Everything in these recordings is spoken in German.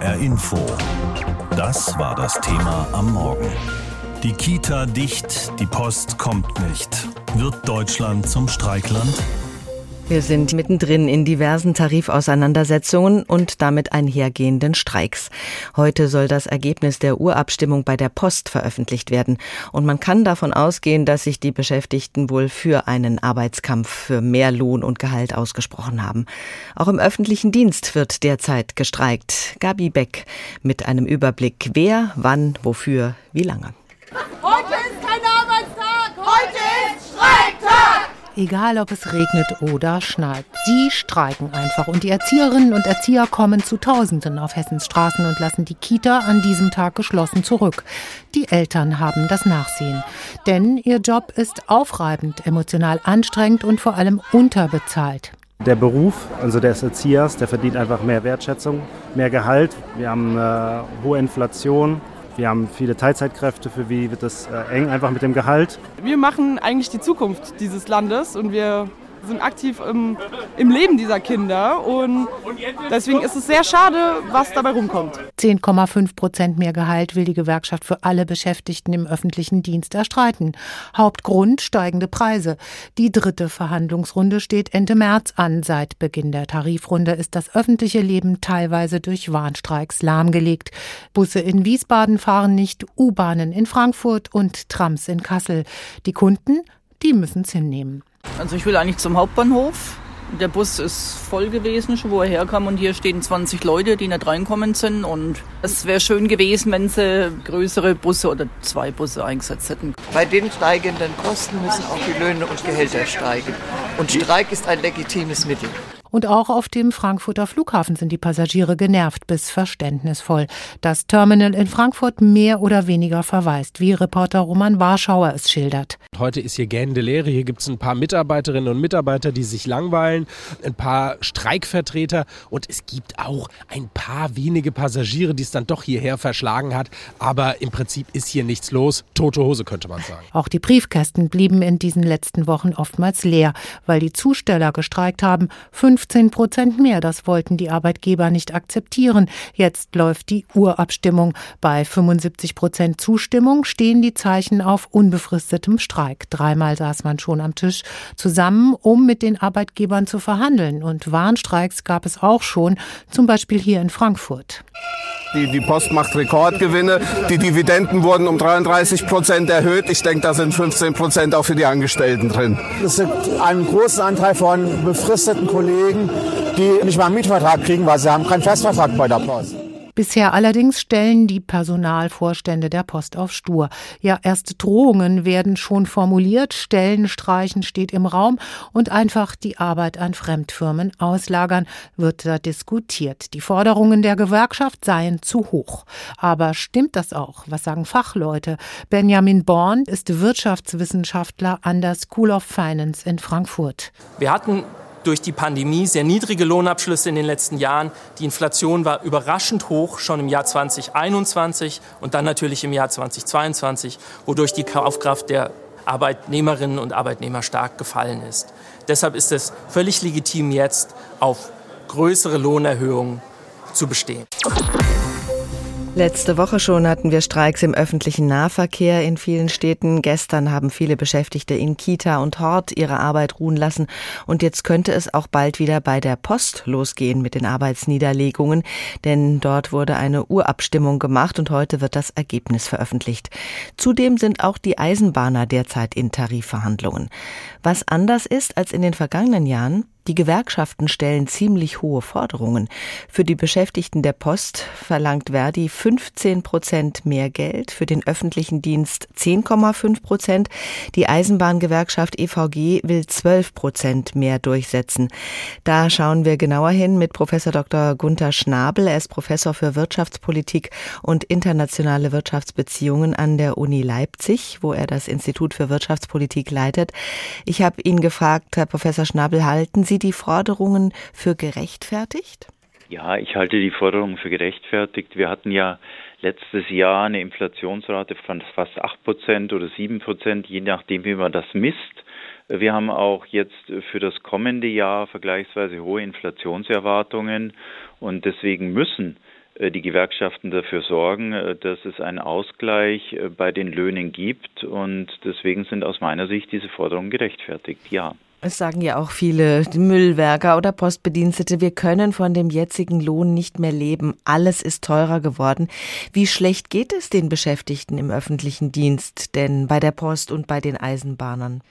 HR Info. Das war das Thema am Morgen. Die Kita dicht, die Post kommt nicht. Wird Deutschland zum Streikland? Wir sind mittendrin in diversen Tarifauseinandersetzungen und damit einhergehenden Streiks. Heute soll das Ergebnis der Urabstimmung bei der Post veröffentlicht werden. Und man kann davon ausgehen, dass sich die Beschäftigten wohl für einen Arbeitskampf für mehr Lohn und Gehalt ausgesprochen haben. Auch im öffentlichen Dienst wird derzeit gestreikt. Gabi Beck mit einem Überblick, wer, wann, wofür, wie lange. Heute ist kein Arbeitstag! Heute ist Streiktag! Egal, ob es regnet oder schneit. Sie streiken einfach. Und die Erzieherinnen und Erzieher kommen zu Tausenden auf Hessens Straßen und lassen die Kita an diesem Tag geschlossen zurück. Die Eltern haben das Nachsehen. Denn ihr Job ist aufreibend, emotional anstrengend und vor allem unterbezahlt. Der Beruf, also des Erziehers, der verdient einfach mehr Wertschätzung, mehr Gehalt. Wir haben eine hohe Inflation. Wir haben viele Teilzeitkräfte, für wie wird das äh, eng einfach mit dem Gehalt. Wir machen eigentlich die Zukunft dieses Landes und wir sind aktiv im, im Leben dieser Kinder und deswegen ist es sehr schade, was dabei rumkommt. 10,5 Prozent mehr Gehalt will die Gewerkschaft für alle Beschäftigten im öffentlichen Dienst erstreiten. Hauptgrund steigende Preise. Die dritte Verhandlungsrunde steht Ende März an. Seit Beginn der Tarifrunde ist das öffentliche Leben teilweise durch Warnstreiks lahmgelegt. Busse in Wiesbaden fahren nicht, U-Bahnen in Frankfurt und Trams in Kassel. Die Kunden, die müssen es hinnehmen. Also ich will eigentlich zum Hauptbahnhof. Der Bus ist voll gewesen, schon wo er herkam und hier stehen 20 Leute, die nicht reinkommen sind und es wäre schön gewesen, wenn sie größere Busse oder zwei Busse eingesetzt hätten. Bei den steigenden Kosten müssen auch die Löhne und Gehälter steigen und Streik ist ein legitimes Mittel. Und auch auf dem Frankfurter Flughafen sind die Passagiere genervt bis verständnisvoll. Das Terminal in Frankfurt mehr oder weniger verwaist, wie Reporter Roman Warschauer es schildert. Heute ist hier gähnende Leere. Hier gibt es ein paar Mitarbeiterinnen und Mitarbeiter, die sich langweilen, ein paar Streikvertreter und es gibt auch ein paar wenige Passagiere, die es dann doch hierher verschlagen hat. Aber im Prinzip ist hier nichts los. Tote Hose könnte man sagen. Auch die Briefkästen blieben in diesen letzten Wochen oftmals leer, weil die Zusteller gestreikt haben. 15 Prozent mehr, das wollten die Arbeitgeber nicht akzeptieren. Jetzt läuft die Urabstimmung. Bei 75 Prozent Zustimmung stehen die Zeichen auf unbefristetem Streik. Dreimal saß man schon am Tisch zusammen, um mit den Arbeitgebern zu verhandeln. Und Warnstreiks gab es auch schon, zum Beispiel hier in Frankfurt. Die, die Post macht Rekordgewinne. Die Dividenden wurden um 33 Prozent erhöht. Ich denke, da sind 15 Prozent auch für die Angestellten drin. Es gibt einen großen Anteil von befristeten Kollegen, die nicht mal einen Mietvertrag kriegen, weil sie haben keinen Festvertrag bei der Post. Bisher allerdings stellen die Personalvorstände der Post auf Stur. Ja, erste Drohungen werden schon formuliert, Stellenstreichen steht im Raum und einfach die Arbeit an Fremdfirmen auslagern wird da diskutiert. Die Forderungen der Gewerkschaft seien zu hoch. Aber stimmt das auch? Was sagen Fachleute? Benjamin Born ist Wirtschaftswissenschaftler an der School of Finance in Frankfurt. Wir hatten durch die Pandemie sehr niedrige Lohnabschlüsse in den letzten Jahren. Die Inflation war überraschend hoch, schon im Jahr 2021 und dann natürlich im Jahr 2022, wodurch die Kaufkraft der Arbeitnehmerinnen und Arbeitnehmer stark gefallen ist. Deshalb ist es völlig legitim, jetzt auf größere Lohnerhöhungen zu bestehen. Letzte Woche schon hatten wir Streiks im öffentlichen Nahverkehr in vielen Städten. Gestern haben viele Beschäftigte in Kita und Hort ihre Arbeit ruhen lassen. Und jetzt könnte es auch bald wieder bei der Post losgehen mit den Arbeitsniederlegungen. Denn dort wurde eine Urabstimmung gemacht und heute wird das Ergebnis veröffentlicht. Zudem sind auch die Eisenbahner derzeit in Tarifverhandlungen. Was anders ist als in den vergangenen Jahren, die Gewerkschaften stellen ziemlich hohe Forderungen. Für die Beschäftigten der Post verlangt Verdi 15 Prozent mehr Geld, für den öffentlichen Dienst 10,5 Prozent. Die Eisenbahngewerkschaft EVG will 12 Prozent mehr durchsetzen. Da schauen wir genauer hin mit Professor Dr. Gunther Schnabel. Er ist Professor für Wirtschaftspolitik und internationale Wirtschaftsbeziehungen an der Uni Leipzig, wo er das Institut für Wirtschaftspolitik leitet. Ich habe ihn gefragt, Herr Professor Schnabel, halten Sie Sie die Forderungen für gerechtfertigt? Ja, ich halte die Forderungen für gerechtfertigt. Wir hatten ja letztes Jahr eine Inflationsrate von fast 8 Prozent oder 7 Prozent, je nachdem, wie man das misst. Wir haben auch jetzt für das kommende Jahr vergleichsweise hohe Inflationserwartungen und deswegen müssen äh, die Gewerkschaften dafür sorgen, äh, dass es einen Ausgleich äh, bei den Löhnen gibt. Und deswegen sind aus meiner Sicht diese Forderungen gerechtfertigt, ja. Es sagen ja auch viele Müllwerker oder Postbedienstete, wir können von dem jetzigen Lohn nicht mehr leben. Alles ist teurer geworden. Wie schlecht geht es den Beschäftigten im öffentlichen Dienst denn bei der Post und bei den Eisenbahnern?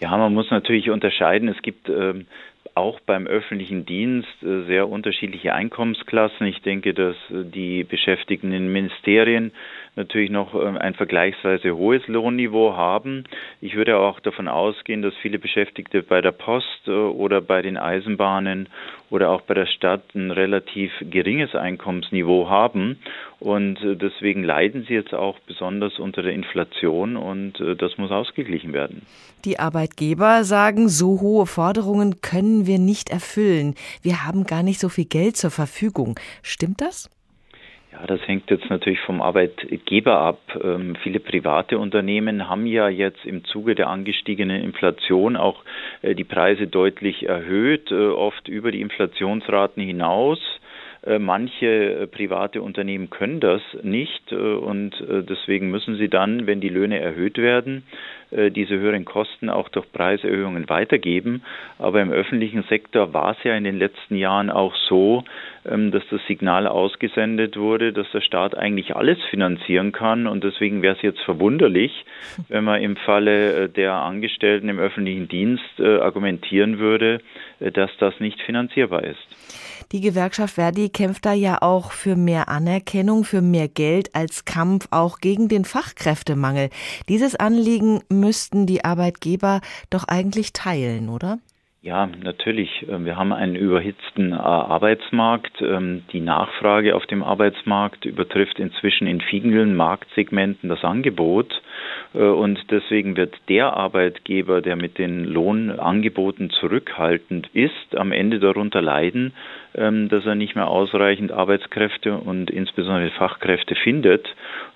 Ja, man muss natürlich unterscheiden. Es gibt ähm, auch beim öffentlichen Dienst äh, sehr unterschiedliche Einkommensklassen. Ich denke, dass äh, die Beschäftigten in Ministerien natürlich noch ähm, ein vergleichsweise hohes Lohnniveau haben. Ich würde auch davon ausgehen, dass viele Beschäftigte bei der Post äh, oder bei den Eisenbahnen oder auch bei der Stadt ein relativ geringes Einkommensniveau haben. Und äh, deswegen leiden sie jetzt auch besonders unter der Inflation und äh, das muss ausgeglichen werden. Die Arbeitgeber sagen, so hohe Forderungen können wir nicht erfüllen. Wir haben gar nicht so viel Geld zur Verfügung. Stimmt das? Ja, das hängt jetzt natürlich vom Arbeitgeber ab. Ähm, viele private Unternehmen haben ja jetzt im Zuge der angestiegenen Inflation auch äh, die Preise deutlich erhöht, äh, oft über die Inflationsraten hinaus. Äh, manche äh, private Unternehmen können das nicht äh, und deswegen müssen sie dann, wenn die Löhne erhöht werden, diese höheren Kosten auch durch Preiserhöhungen weitergeben. Aber im öffentlichen Sektor war es ja in den letzten Jahren auch so, ähm, dass das Signal ausgesendet wurde, dass der Staat eigentlich alles finanzieren kann. Und deswegen wäre es jetzt verwunderlich, wenn man im Falle der Angestellten im öffentlichen Dienst argumentieren würde, dass das nicht finanzierbar ist. Die Gewerkschaft Verdi kämpft da ja auch für mehr Anerkennung, für mehr Geld als Kampf auch gegen den Fachkräftemangel. Dieses Anliegen müssten die Arbeitgeber doch eigentlich teilen, oder? Ja, natürlich. Ähm, wir haben einen überhitzten äh, Arbeitsmarkt. Ähm, die Nachfrage auf dem Arbeitsmarkt übertrifft inzwischen in vielen Marktsegmenten das Angebot. Äh, und deswegen wird der Arbeitgeber, der mit den Lohnangeboten zurückhaltend ist, am Ende darunter leiden, ähm, dass er nicht mehr ausreichend Arbeitskräfte und insbesondere Fachkräfte findet.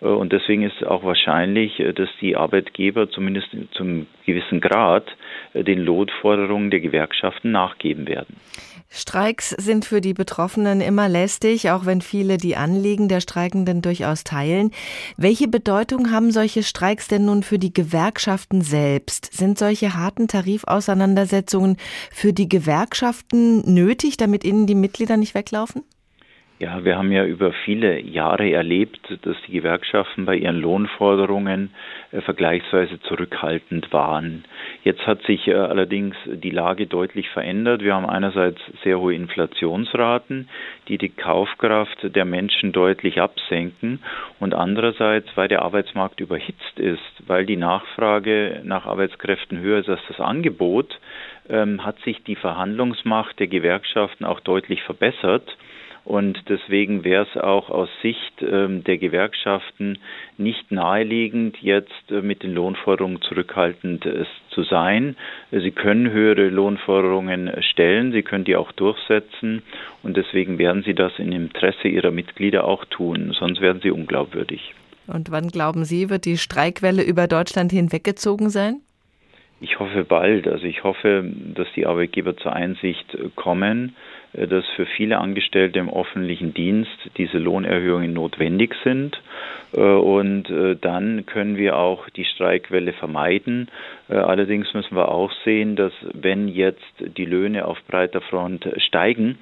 Äh, und deswegen ist auch wahrscheinlich, dass die Arbeitgeber zumindest zum gewissen Grad den Lohnforderungen der Gewerkschaften nachgeben werden. Streiks sind für die Betroffenen immer lästig, auch wenn viele die Anliegen der Streikenden durchaus teilen. Welche Bedeutung haben solche Streiks denn nun für die Gewerkschaften selbst? Sind solche harten Tarifauseinandersetzungen für die Gewerkschaften nötig, damit ihnen die Mitglieder nicht weglaufen? Ja, wir haben ja über viele Jahre erlebt, dass die Gewerkschaften bei ihren Lohnforderungen äh, vergleichsweise zurückhaltend waren. Jetzt hat sich äh, allerdings die Lage deutlich verändert. Wir haben einerseits sehr hohe Inflationsraten, die die Kaufkraft der Menschen deutlich absenken und andererseits, weil der Arbeitsmarkt überhitzt ist, weil die Nachfrage nach Arbeitskräften höher ist als das Angebot, ähm, hat sich die Verhandlungsmacht der Gewerkschaften auch deutlich verbessert. Und deswegen wäre es auch aus Sicht ähm, der Gewerkschaften nicht naheliegend, jetzt äh, mit den Lohnforderungen zurückhaltend äh, zu sein. Sie können höhere Lohnforderungen stellen, sie können die auch durchsetzen und deswegen werden sie das im Interesse ihrer Mitglieder auch tun, sonst werden sie unglaubwürdig. Und wann glauben Sie, wird die Streikwelle über Deutschland hinweggezogen sein? Ich hoffe bald. Also ich hoffe, dass die Arbeitgeber zur Einsicht kommen, äh, dass für viele Angestellte im öffentlichen Dienst diese Lohnerhöhungen notwendig sind. Äh, und äh, dann können wir auch die Streikwelle vermeiden. Allerdings müssen wir auch sehen, dass wenn jetzt die Löhne auf breiter Front steigen,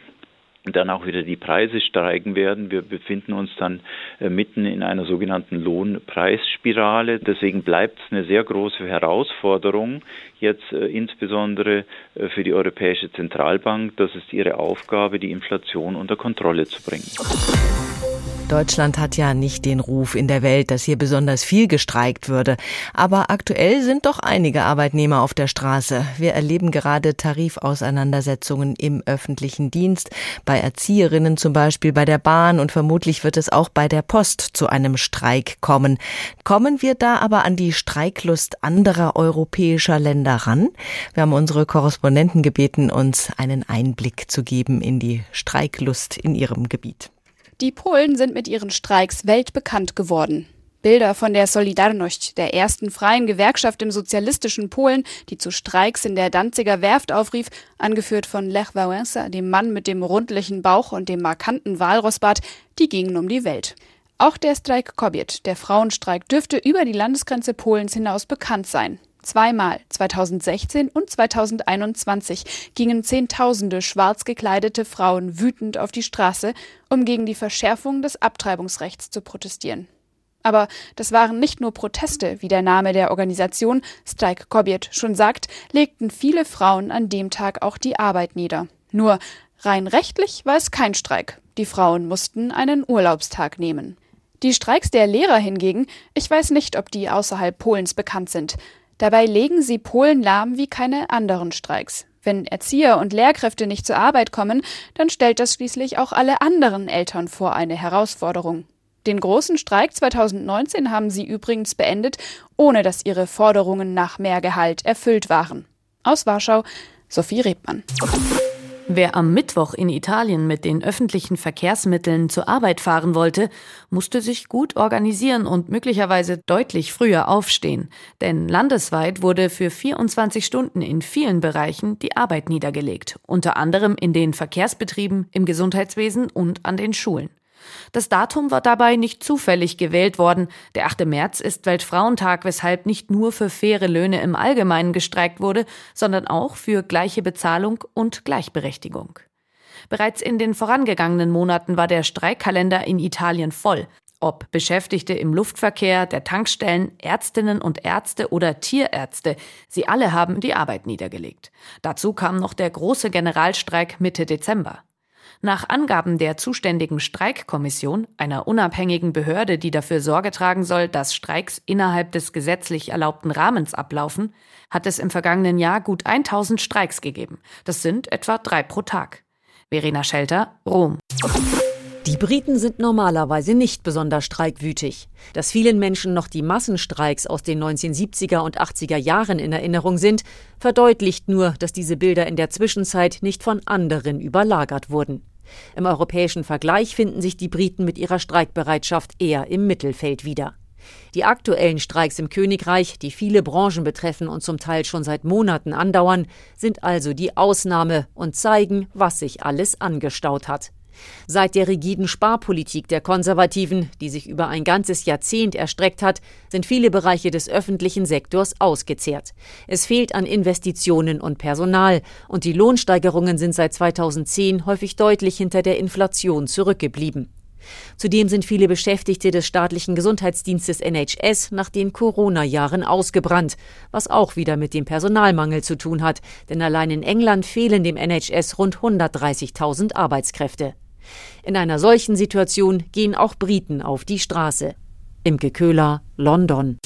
dann auch wieder die Preise steigen werden. Wir befinden uns dann äh, mitten in einer sogenannten Lohnpreisspirale. Deswegen bleibt es eine sehr große Herausforderung, jetzt äh, insbesondere äh, für die Europäische Zentralbank. Das ist ihre Aufgabe, die Inflation unter Kontrolle zu bringen. Deutschland hat ja nicht den Ruf in der Welt, dass hier besonders viel gestreikt würde. Aber aktuell sind doch einige Arbeitnehmer auf der Straße. Wir erleben gerade Tarifauseinandersetzungen im öffentlichen Dienst, bei Erzieherinnen zum Beispiel, bei der Bahn und vermutlich wird es auch bei der Post zu einem Streik kommen. Kommen wir da aber an die Streiklust anderer europäischer Länder ran? Wir haben unsere Korrespondenten gebeten, uns einen Einblick zu geben in die Streiklust in ihrem Gebiet. Die Polen sind mit ihren Streiks weltbekannt geworden. Bilder von der Solidarność, der ersten freien Gewerkschaft im sozialistischen Polen, die zu Streiks in der Danziger Werft aufrief, angeführt von Lech Wałęsa, dem Mann mit dem rundlichen Bauch und dem markanten Walrossbart, die gingen um die Welt. Auch der Streik Kobiet, der Frauenstreik, dürfte über die Landesgrenze Polens hinaus bekannt sein. Zweimal, 2016 und 2021, gingen Zehntausende schwarz gekleidete Frauen wütend auf die Straße, um gegen die Verschärfung des Abtreibungsrechts zu protestieren. Aber das waren nicht nur Proteste, wie der Name der Organisation Strike Kobiet schon sagt, legten viele Frauen an dem Tag auch die Arbeit nieder. Nur rein rechtlich war es kein Streik. Die Frauen mussten einen Urlaubstag nehmen. Die Streiks der Lehrer hingegen, ich weiß nicht, ob die außerhalb Polens bekannt sind. Dabei legen sie Polen lahm wie keine anderen Streiks. Wenn Erzieher und Lehrkräfte nicht zur Arbeit kommen, dann stellt das schließlich auch alle anderen Eltern vor eine Herausforderung. Den großen Streik 2019 haben sie übrigens beendet, ohne dass ihre Forderungen nach mehr Gehalt erfüllt waren. Aus Warschau, Sophie Rebmann. Wer am Mittwoch in Italien mit den öffentlichen Verkehrsmitteln zur Arbeit fahren wollte, musste sich gut organisieren und möglicherweise deutlich früher aufstehen. Denn landesweit wurde für 24 Stunden in vielen Bereichen die Arbeit niedergelegt, unter anderem in den Verkehrsbetrieben, im Gesundheitswesen und an den Schulen. Das Datum war dabei nicht zufällig gewählt worden. Der 8. März ist Weltfrauentag, weshalb nicht nur für faire Löhne im Allgemeinen gestreikt wurde, sondern auch für gleiche Bezahlung und Gleichberechtigung. Bereits in den vorangegangenen Monaten war der Streikkalender in Italien voll. Ob Beschäftigte im Luftverkehr, der Tankstellen, Ärztinnen und Ärzte oder Tierärzte, sie alle haben die Arbeit niedergelegt. Dazu kam noch der große Generalstreik Mitte Dezember. Nach Angaben der zuständigen Streikkommission, einer unabhängigen Behörde, die dafür Sorge tragen soll, dass Streiks innerhalb des gesetzlich erlaubten Rahmens ablaufen, hat es im vergangenen Jahr gut 1000 Streiks gegeben. Das sind etwa drei pro Tag. Verena Schelter, Rom. Die Briten sind normalerweise nicht besonders streikwütig. Dass vielen Menschen noch die Massenstreiks aus den 1970er und 80er Jahren in Erinnerung sind, verdeutlicht nur, dass diese Bilder in der Zwischenzeit nicht von anderen überlagert wurden. Im europäischen Vergleich finden sich die Briten mit ihrer Streikbereitschaft eher im Mittelfeld wieder. Die aktuellen Streiks im Königreich, die viele Branchen betreffen und zum Teil schon seit Monaten andauern, sind also die Ausnahme und zeigen, was sich alles angestaut hat. Seit der rigiden Sparpolitik der Konservativen, die sich über ein ganzes Jahrzehnt erstreckt hat, sind viele Bereiche des öffentlichen Sektors ausgezehrt. Es fehlt an Investitionen und Personal, und die Lohnsteigerungen sind seit 2010 häufig deutlich hinter der Inflation zurückgeblieben. Zudem sind viele Beschäftigte des staatlichen Gesundheitsdienstes NHS nach den Corona-Jahren ausgebrannt, was auch wieder mit dem Personalmangel zu tun hat, denn allein in England fehlen dem NHS rund 130.000 Arbeitskräfte. In einer solchen Situation gehen auch Briten auf die Straße. Imke Köhler, London.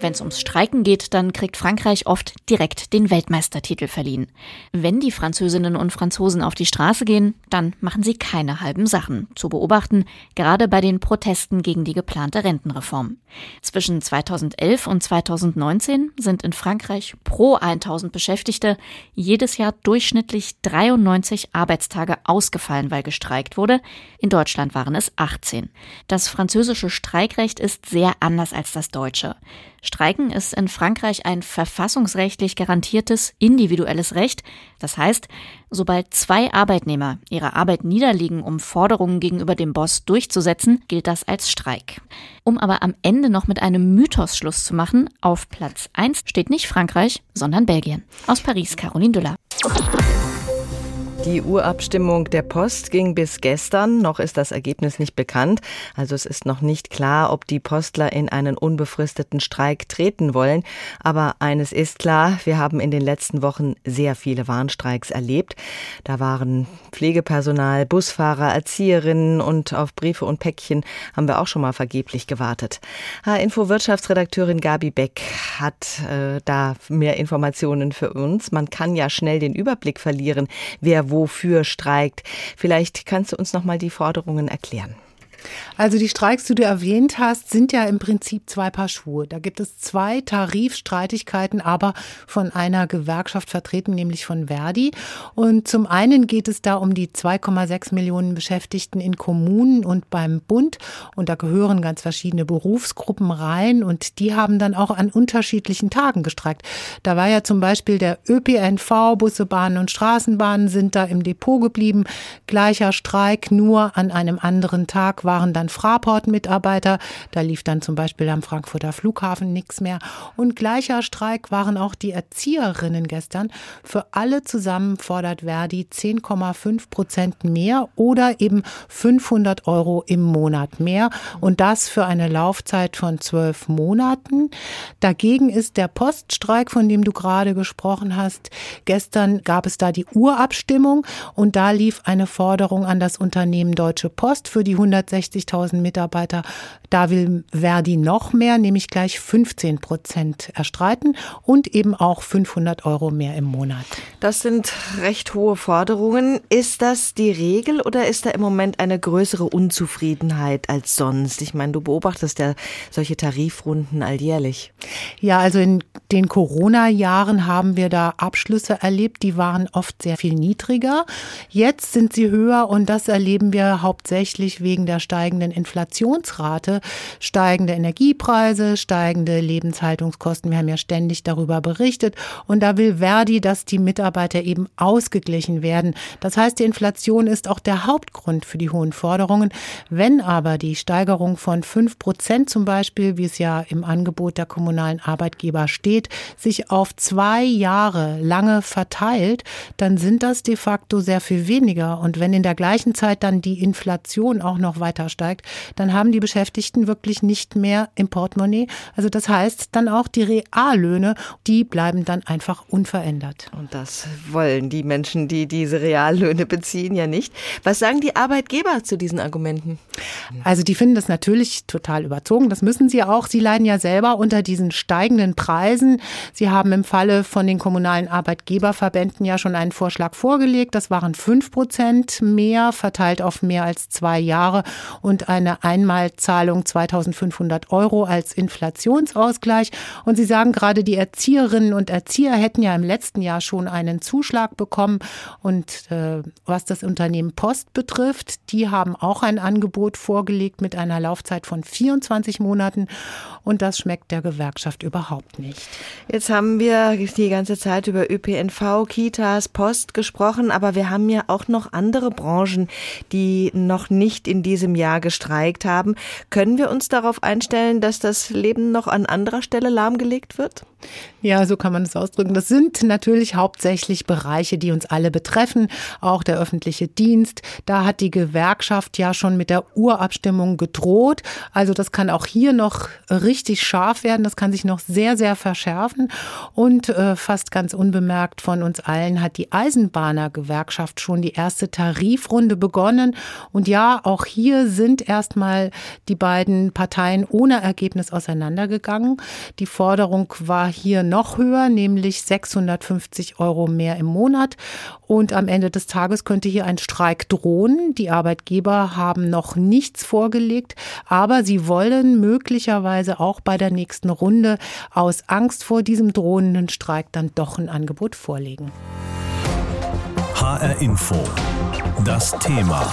Wenn es ums Streiken geht, dann kriegt Frankreich oft direkt den Weltmeistertitel verliehen. Wenn die Französinnen und Franzosen auf die Straße gehen, dann machen sie keine halben Sachen. Zu beobachten, gerade bei den Protesten gegen die geplante Rentenreform. Zwischen 2011 und 2019 sind in Frankreich pro 1000 Beschäftigte jedes Jahr durchschnittlich 93 Arbeitstage ausgefallen, weil gestreikt wurde. In Deutschland waren es 18. Das französische Streikrecht ist sehr anders als das deutsche. Streiken ist in Frankreich ein verfassungsrechtlich garantiertes individuelles Recht. Das heißt, sobald zwei Arbeitnehmer ihre Arbeit niederlegen, um Forderungen gegenüber dem Boss durchzusetzen, gilt das als Streik. Um aber am Ende noch mit einem Mythos Schluss zu machen, auf Platz 1 steht nicht Frankreich, sondern Belgien. Aus Paris, Caroline Düller. Die Urabstimmung der Post ging bis gestern. Noch ist das Ergebnis nicht bekannt. Also es ist noch nicht klar, ob die Postler in einen unbefristeten Streik treten wollen. Aber eines ist klar, wir haben in den letzten Wochen sehr viele Warnstreiks erlebt. Da waren Pflegepersonal, Busfahrer, Erzieherinnen und auf Briefe und Päckchen haben wir auch schon mal vergeblich gewartet. H-Info Wirtschaftsredakteurin Gabi Beck hat äh, da mehr Informationen für uns. Man kann ja schnell den Überblick verlieren, wer wofür streikt. Vielleicht kannst du uns noch mal die Forderungen erklären. Also die Streiks, die du erwähnt hast, sind ja im Prinzip zwei Paar Schuhe. Da gibt es zwei Tarifstreitigkeiten, aber von einer Gewerkschaft vertreten, nämlich von Verdi. Und zum einen geht es da um die 2,6 Millionen Beschäftigten in Kommunen und beim Bund. Und da gehören ganz verschiedene Berufsgruppen rein und die haben dann auch an unterschiedlichen Tagen gestreikt. Da war ja zum Beispiel der ÖPNV, Busse, Bahnen und Straßenbahnen sind da im Depot geblieben. Gleicher Streik, nur an einem anderen Tag waren dann Fraport-Mitarbeiter. Da lief dann zum Beispiel am Frankfurter Flughafen nichts mehr. Und gleicher Streik waren auch die Erzieherinnen gestern. Für alle zusammen fordert Verdi 10,5 Prozent mehr oder eben 500 Euro im Monat mehr. Und das für eine Laufzeit von zwölf Monaten. Dagegen ist der Poststreik, von dem du gerade gesprochen hast. Gestern gab es da die Urabstimmung und da lief eine Forderung an das Unternehmen Deutsche Post für die 160.000 Mitarbeiter. Da will Verdi noch mehr, nämlich gleich 15 Prozent erstreiten und eben auch 500 Euro mehr im Monat. Das sind recht hohe Forderungen. Ist das die Regel oder ist da im Moment eine größere Unzufriedenheit als sonst? Ich meine, du beobachtest ja solche Tarifrunden alljährlich. Ja, also in den Corona-Jahren haben wir da Abschlüsse erlebt, die waren oft sehr viel niedriger. Jetzt sind sie höher und das erleben wir hauptsächlich wegen der steigenden Inflationsrate, steigende Energiepreise, steigende Lebenshaltungskosten. Wir haben ja ständig darüber berichtet und da will Verdi, dass die Mitarbeiter eben ausgeglichen werden. Das heißt, die Inflation ist auch der Hauptgrund für die hohen Forderungen. Wenn aber die Steigerung von fünf Prozent zum Beispiel, wie es ja im Angebot der kommunalen Arbeitgeber steht, sich auf zwei Jahre lange verteilt, dann sind das de facto sehr viel weniger. Und wenn in der gleichen Zeit dann die Inflation auch noch weiter steigt, dann haben die Beschäftigten wirklich nicht mehr im Portemonnaie. Also das heißt dann auch die Reallöhne, die bleiben dann einfach unverändert. Und das wollen die Menschen, die diese Reallöhne beziehen, ja nicht. Was sagen die Arbeitgeber zu diesen Argumenten? Also die finden das natürlich total überzogen. Das müssen sie auch. Sie leiden ja selber unter diesen steigenden Preisen. Sie haben im Falle von den kommunalen Arbeitgeberverbänden ja schon einen Vorschlag vorgelegt. Das waren fünf Prozent mehr, verteilt auf mehr als zwei Jahre und eine Einmalzahlung 2500 Euro als Inflationsausgleich. Und sie sagen gerade, die Erzieherinnen und Erzieher hätten ja im letzten Jahr schon einen Zuschlag bekommen. Und äh, was das Unternehmen Post betrifft, die haben auch ein Angebot vorgelegt mit einer Laufzeit von 24 Monaten. Und das schmeckt der Gewerkschaft überhaupt nicht. Jetzt haben wir die ganze Zeit über ÖPNV, Kitas, Post gesprochen, aber wir haben ja auch noch andere Branchen, die noch nicht in diesem Jahr gestreikt haben. Können wir uns darauf einstellen, dass das Leben noch an anderer Stelle lahmgelegt wird? Ja, so kann man es ausdrücken. Das sind natürlich hauptsächlich Bereiche, die uns alle betreffen, auch der öffentliche Dienst. Da hat die Gewerkschaft ja schon mit der Urabstimmung gedroht. Also das kann auch hier noch richtig scharf werden. Das kann sich noch sehr, sehr verschärfen. Und äh, fast ganz unbemerkt von uns allen hat die Eisenbahnergewerkschaft schon die erste Tarifrunde begonnen. Und ja, auch hier sind erstmal die beiden Parteien ohne Ergebnis auseinandergegangen. Die Forderung war hier noch höher, nämlich 650 Euro mehr im Monat. Und am Ende des Tages könnte hier ein Streik drohen. Die Arbeitgeber haben noch nichts vorgelegt, aber sie wollen möglicherweise auch bei der nächsten Runde aus Angst vor diesem drohenden Streik dann doch ein Angebot vorlegen. HR Info. Das Thema.